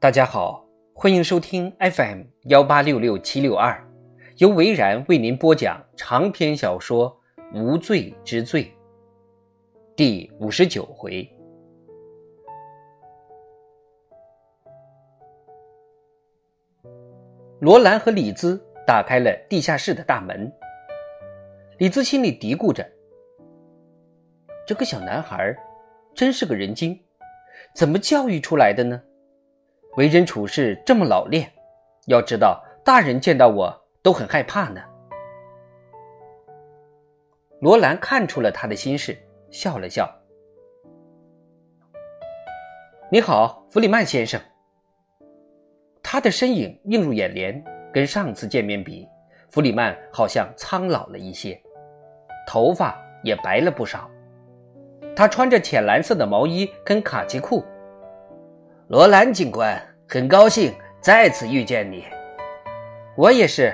大家好，欢迎收听 FM 幺八六六七六二，由维然为您播讲长篇小说《无罪之罪》第五十九回。罗兰和李兹打开了地下室的大门，李兹心里嘀咕着：“这个小男孩真是个人精，怎么教育出来的呢？”为人处事这么老练，要知道大人见到我都很害怕呢。罗兰看出了他的心事，笑了笑：“你好，弗里曼先生。”他的身影映入眼帘，跟上次见面比，弗里曼好像苍老了一些，头发也白了不少。他穿着浅蓝色的毛衣跟卡其裤。罗兰警官，很高兴再次遇见你。我也是。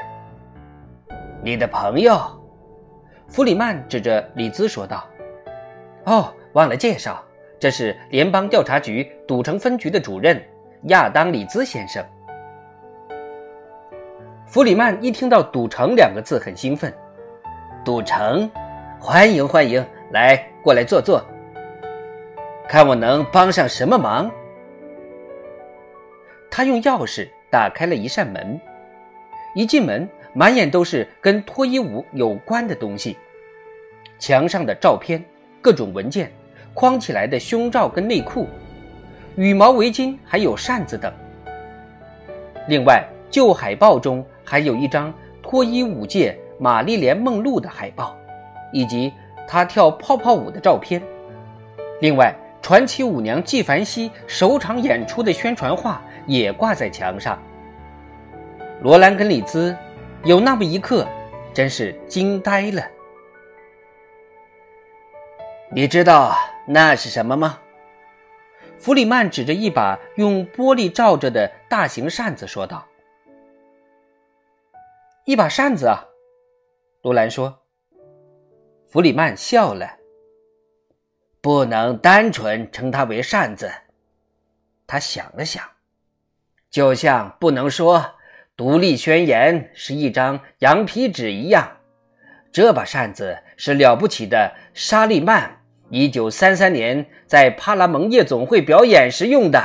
你的朋友，弗里曼指着李兹说道：“哦，忘了介绍，这是联邦调查局赌城分局的主任亚当·李兹先生。”弗里曼一听到“赌城”两个字，很兴奋。赌城，欢迎欢迎，来，过来坐坐，看我能帮上什么忙。他用钥匙打开了一扇门，一进门，满眼都是跟脱衣舞有关的东西：墙上的照片、各种文件、框起来的胸罩跟内裤、羽毛围巾，还有扇子等。另外，旧海报中还有一张脱衣舞界玛丽莲·梦露的海报，以及她跳泡泡舞的照片。另外，传奇舞娘纪梵希首场演出的宣传画。也挂在墙上。罗兰跟李兹有那么一刻，真是惊呆了。你知道那是什么吗？弗里曼指着一把用玻璃罩着的大型扇子说道：“一把扇子啊。”罗兰说。弗里曼笑了。不能单纯称它为扇子。他想了想。就像不能说《独立宣言》是一张羊皮纸一样，这把扇子是了不起的沙利曼一九三三年在帕拉蒙夜总会表演时用的。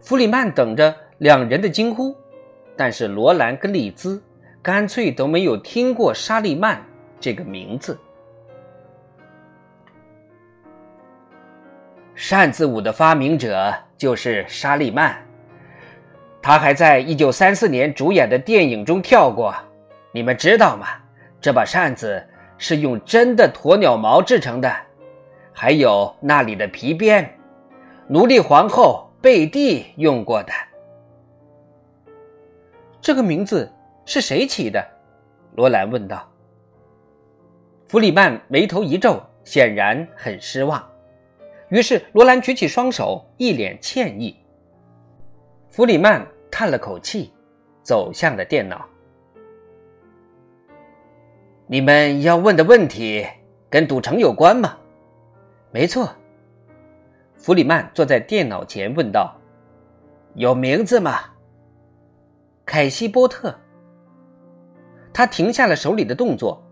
弗里曼等着两人的惊呼，但是罗兰跟丽兹干脆都没有听过沙利曼这个名字。扇子舞的发明者。就是沙利曼，他还在一九三四年主演的电影中跳过。你们知道吗？这把扇子是用真的鸵鸟毛制成的，还有那里的皮鞭，奴隶皇后贝蒂用过的。这个名字是谁起的？罗兰问道。弗里曼眉头一皱，显然很失望。于是，罗兰举起双手，一脸歉意。弗里曼叹了口气，走向了电脑。你们要问的问题跟赌城有关吗？没错。弗里曼坐在电脑前问道：“有名字吗？”凯西·波特。他停下了手里的动作。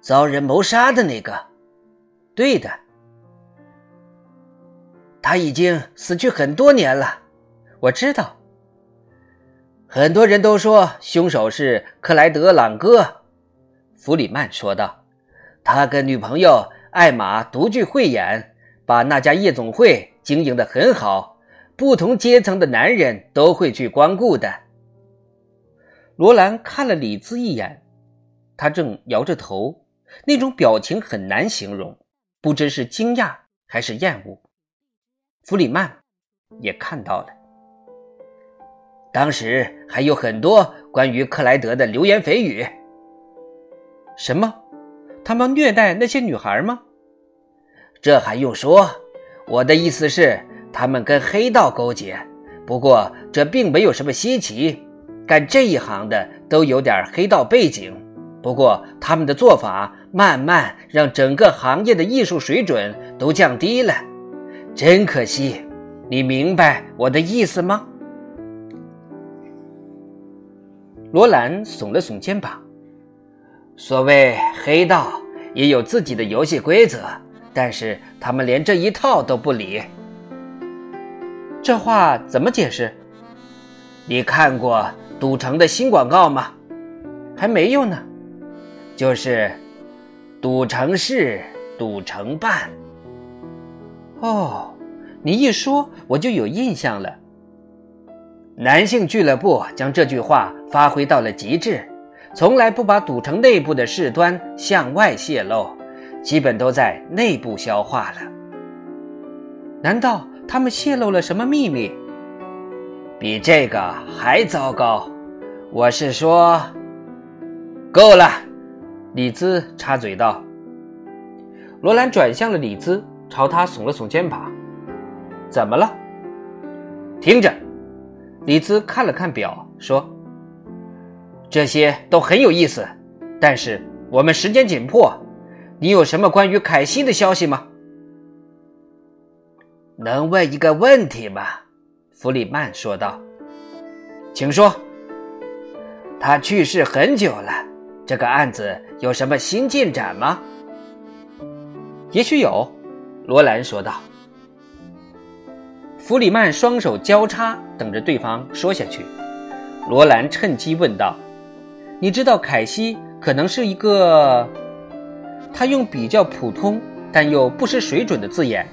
遭人谋杀的那个。对的。他已经死去很多年了，我知道。很多人都说凶手是克莱德·朗戈，弗里曼说道。他跟女朋友艾玛独具慧眼，把那家夜总会经营的很好，不同阶层的男人都会去光顾的。罗兰看了李兹一眼，他正摇着头，那种表情很难形容，不知是惊讶还是厌恶。弗里曼也看到了，当时还有很多关于克莱德的流言蜚语。什么？他们虐待那些女孩吗？这还用说？我的意思是，他们跟黑道勾结。不过这并没有什么稀奇，干这一行的都有点黑道背景。不过他们的做法慢慢让整个行业的艺术水准都降低了。真可惜，你明白我的意思吗？罗兰耸了耸肩膀。所谓黑道也有自己的游戏规则，但是他们连这一套都不理。这话怎么解释？你看过赌城的新广告吗？还没有呢。就是赌城事，赌城办。哦。你一说，我就有印象了。男性俱乐部将这句话发挥到了极致，从来不把赌城内部的事端向外泄露，基本都在内部消化了。难道他们泄露了什么秘密？比这个还糟糕。我是说，够了。李兹插嘴道。罗兰转向了李兹，朝他耸了耸肩膀。怎么了？听着，李兹看了看表，说：“这些都很有意思，但是我们时间紧迫。你有什么关于凯西的消息吗？”能问一个问题吗？弗里曼说道。“请说。”他去世很久了，这个案子有什么新进展吗？也许有，罗兰说道。弗里曼双手交叉，等着对方说下去。罗兰趁机问道：“你知道凯西可能是一个……他用比较普通但又不失水准的字眼，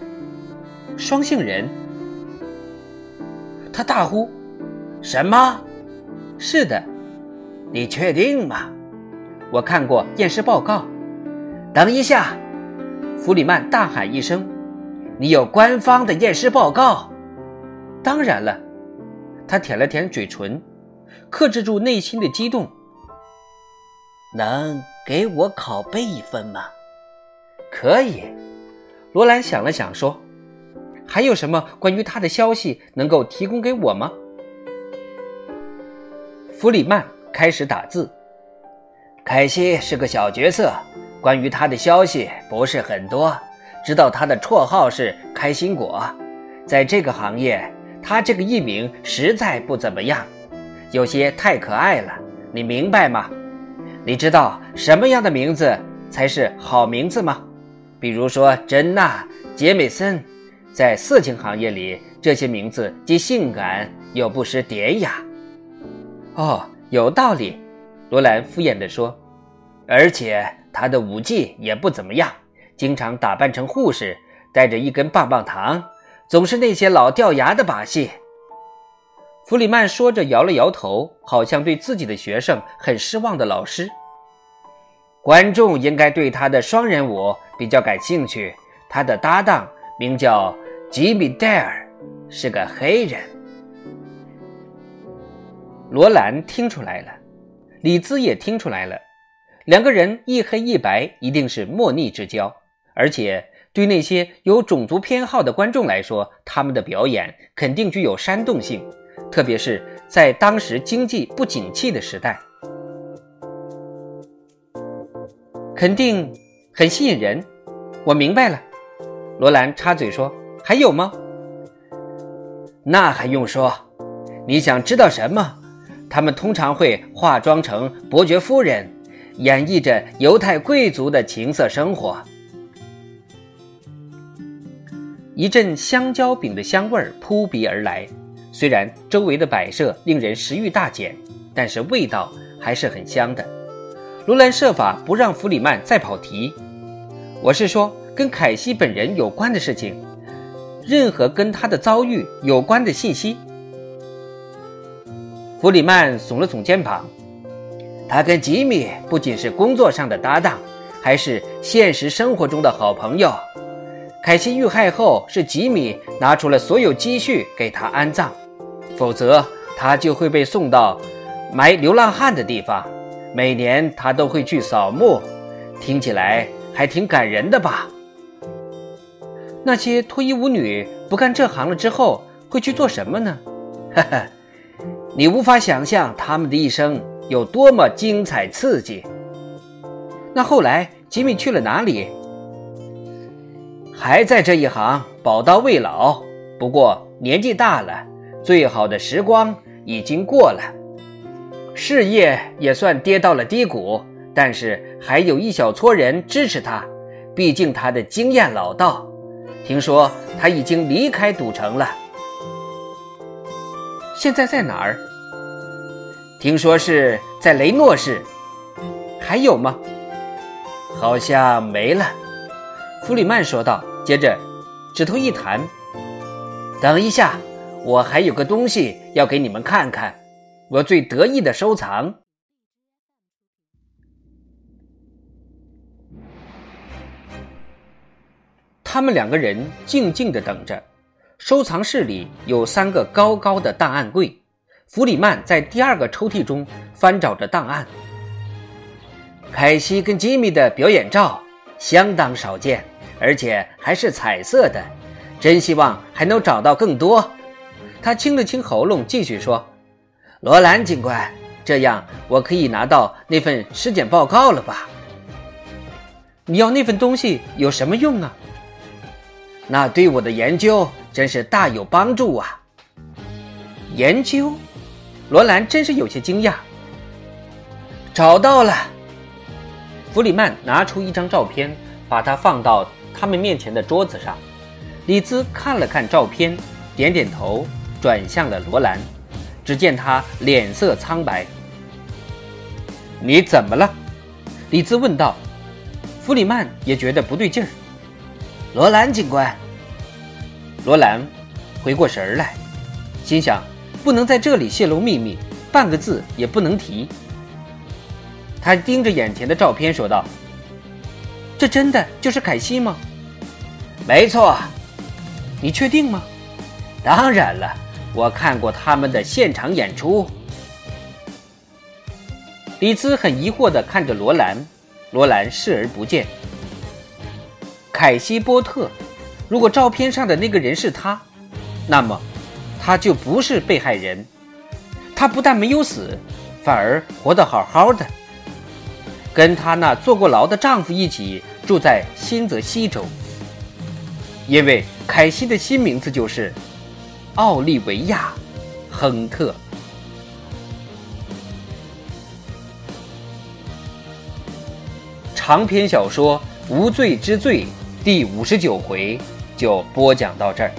双性人。”他大呼：“什么？是的，你确定吗？我看过验尸报告。”等一下！弗里曼大喊一声：“你有官方的验尸报告？”当然了，他舔了舔嘴唇，克制住内心的激动。能给我拷贝一份吗？可以。罗兰想了想说：“还有什么关于他的消息能够提供给我吗？”弗里曼开始打字。凯西是个小角色，关于他的消息不是很多，知道他的绰号是“开心果”，在这个行业。他这个艺名实在不怎么样，有些太可爱了，你明白吗？你知道什么样的名字才是好名字吗？比如说珍娜、杰美森，在色情行业里，这些名字既性感又不失典雅。哦，有道理，罗兰敷衍地说。而且他的舞技也不怎么样，经常打扮成护士，带着一根棒棒糖。总是那些老掉牙的把戏。弗里曼说着，摇了摇头，好像对自己的学生很失望的老师。观众应该对他的双人舞比较感兴趣。他的搭档名叫吉米·戴尔，是个黑人。罗兰听出来了，李兹也听出来了，两个人一黑一白，一定是莫逆之交，而且。对那些有种族偏好的观众来说，他们的表演肯定具有煽动性，特别是在当时经济不景气的时代，肯定很吸引人。我明白了，罗兰插嘴说：“还有吗？”那还用说？你想知道什么？他们通常会化妆成伯爵夫人，演绎着犹太贵族的情色生活。一阵香蕉饼的香味儿扑鼻而来，虽然周围的摆设令人食欲大减，但是味道还是很香的。罗兰设法不让弗里曼再跑题。我是说，跟凯西本人有关的事情，任何跟他的遭遇有关的信息。弗里曼耸了耸肩膀，他跟吉米不仅是工作上的搭档，还是现实生活中的好朋友。凯西遇害后，是吉米拿出了所有积蓄给他安葬，否则他就会被送到埋流浪汉的地方。每年他都会去扫墓，听起来还挺感人的吧？那些脱衣舞女不干这行了之后会去做什么呢？哈哈，你无法想象他们的一生有多么精彩刺激。那后来吉米去了哪里？还在这一行宝刀未老，不过年纪大了，最好的时光已经过了，事业也算跌到了低谷，但是还有一小撮人支持他，毕竟他的经验老道。听说他已经离开赌城了，现在在哪儿？听说是在雷诺市。还有吗？好像没了。弗里曼说道，接着指头一弹：“等一下，我还有个东西要给你们看看，我最得意的收藏。”他们两个人静静的等着。收藏室里有三个高高的档案柜，弗里曼在第二个抽屉中翻找着档案。凯西跟吉米的表演照相当少见，而且还是彩色的，真希望还能找到更多。他清了清喉咙，继续说：“罗兰警官，这样我可以拿到那份尸检报告了吧？你要那份东西有什么用啊？那对我的研究真是大有帮助啊！研究？罗兰真是有些惊讶。找到了。”弗里曼拿出一张照片，把它放到他们面前的桌子上。李兹看了看照片，点点头，转向了罗兰。只见他脸色苍白。“你怎么了？”李兹问道。弗里曼也觉得不对劲儿。罗兰警官，罗兰回过神来，心想：不能在这里泄露秘密，半个字也不能提。他盯着眼前的照片说道：“这真的就是凯西吗？”“没错。”“你确定吗？”“当然了，我看过他们的现场演出。”李兹很疑惑地看着罗兰，罗兰视而不见。凯西·波特，如果照片上的那个人是他，那么他就不是被害人。他不但没有死，反而活得好好的。跟她那坐过牢的丈夫一起住在新泽西州，因为凯西的新名字就是奥利维亚·亨特。长篇小说《无罪之罪》第五十九回就播讲到这儿。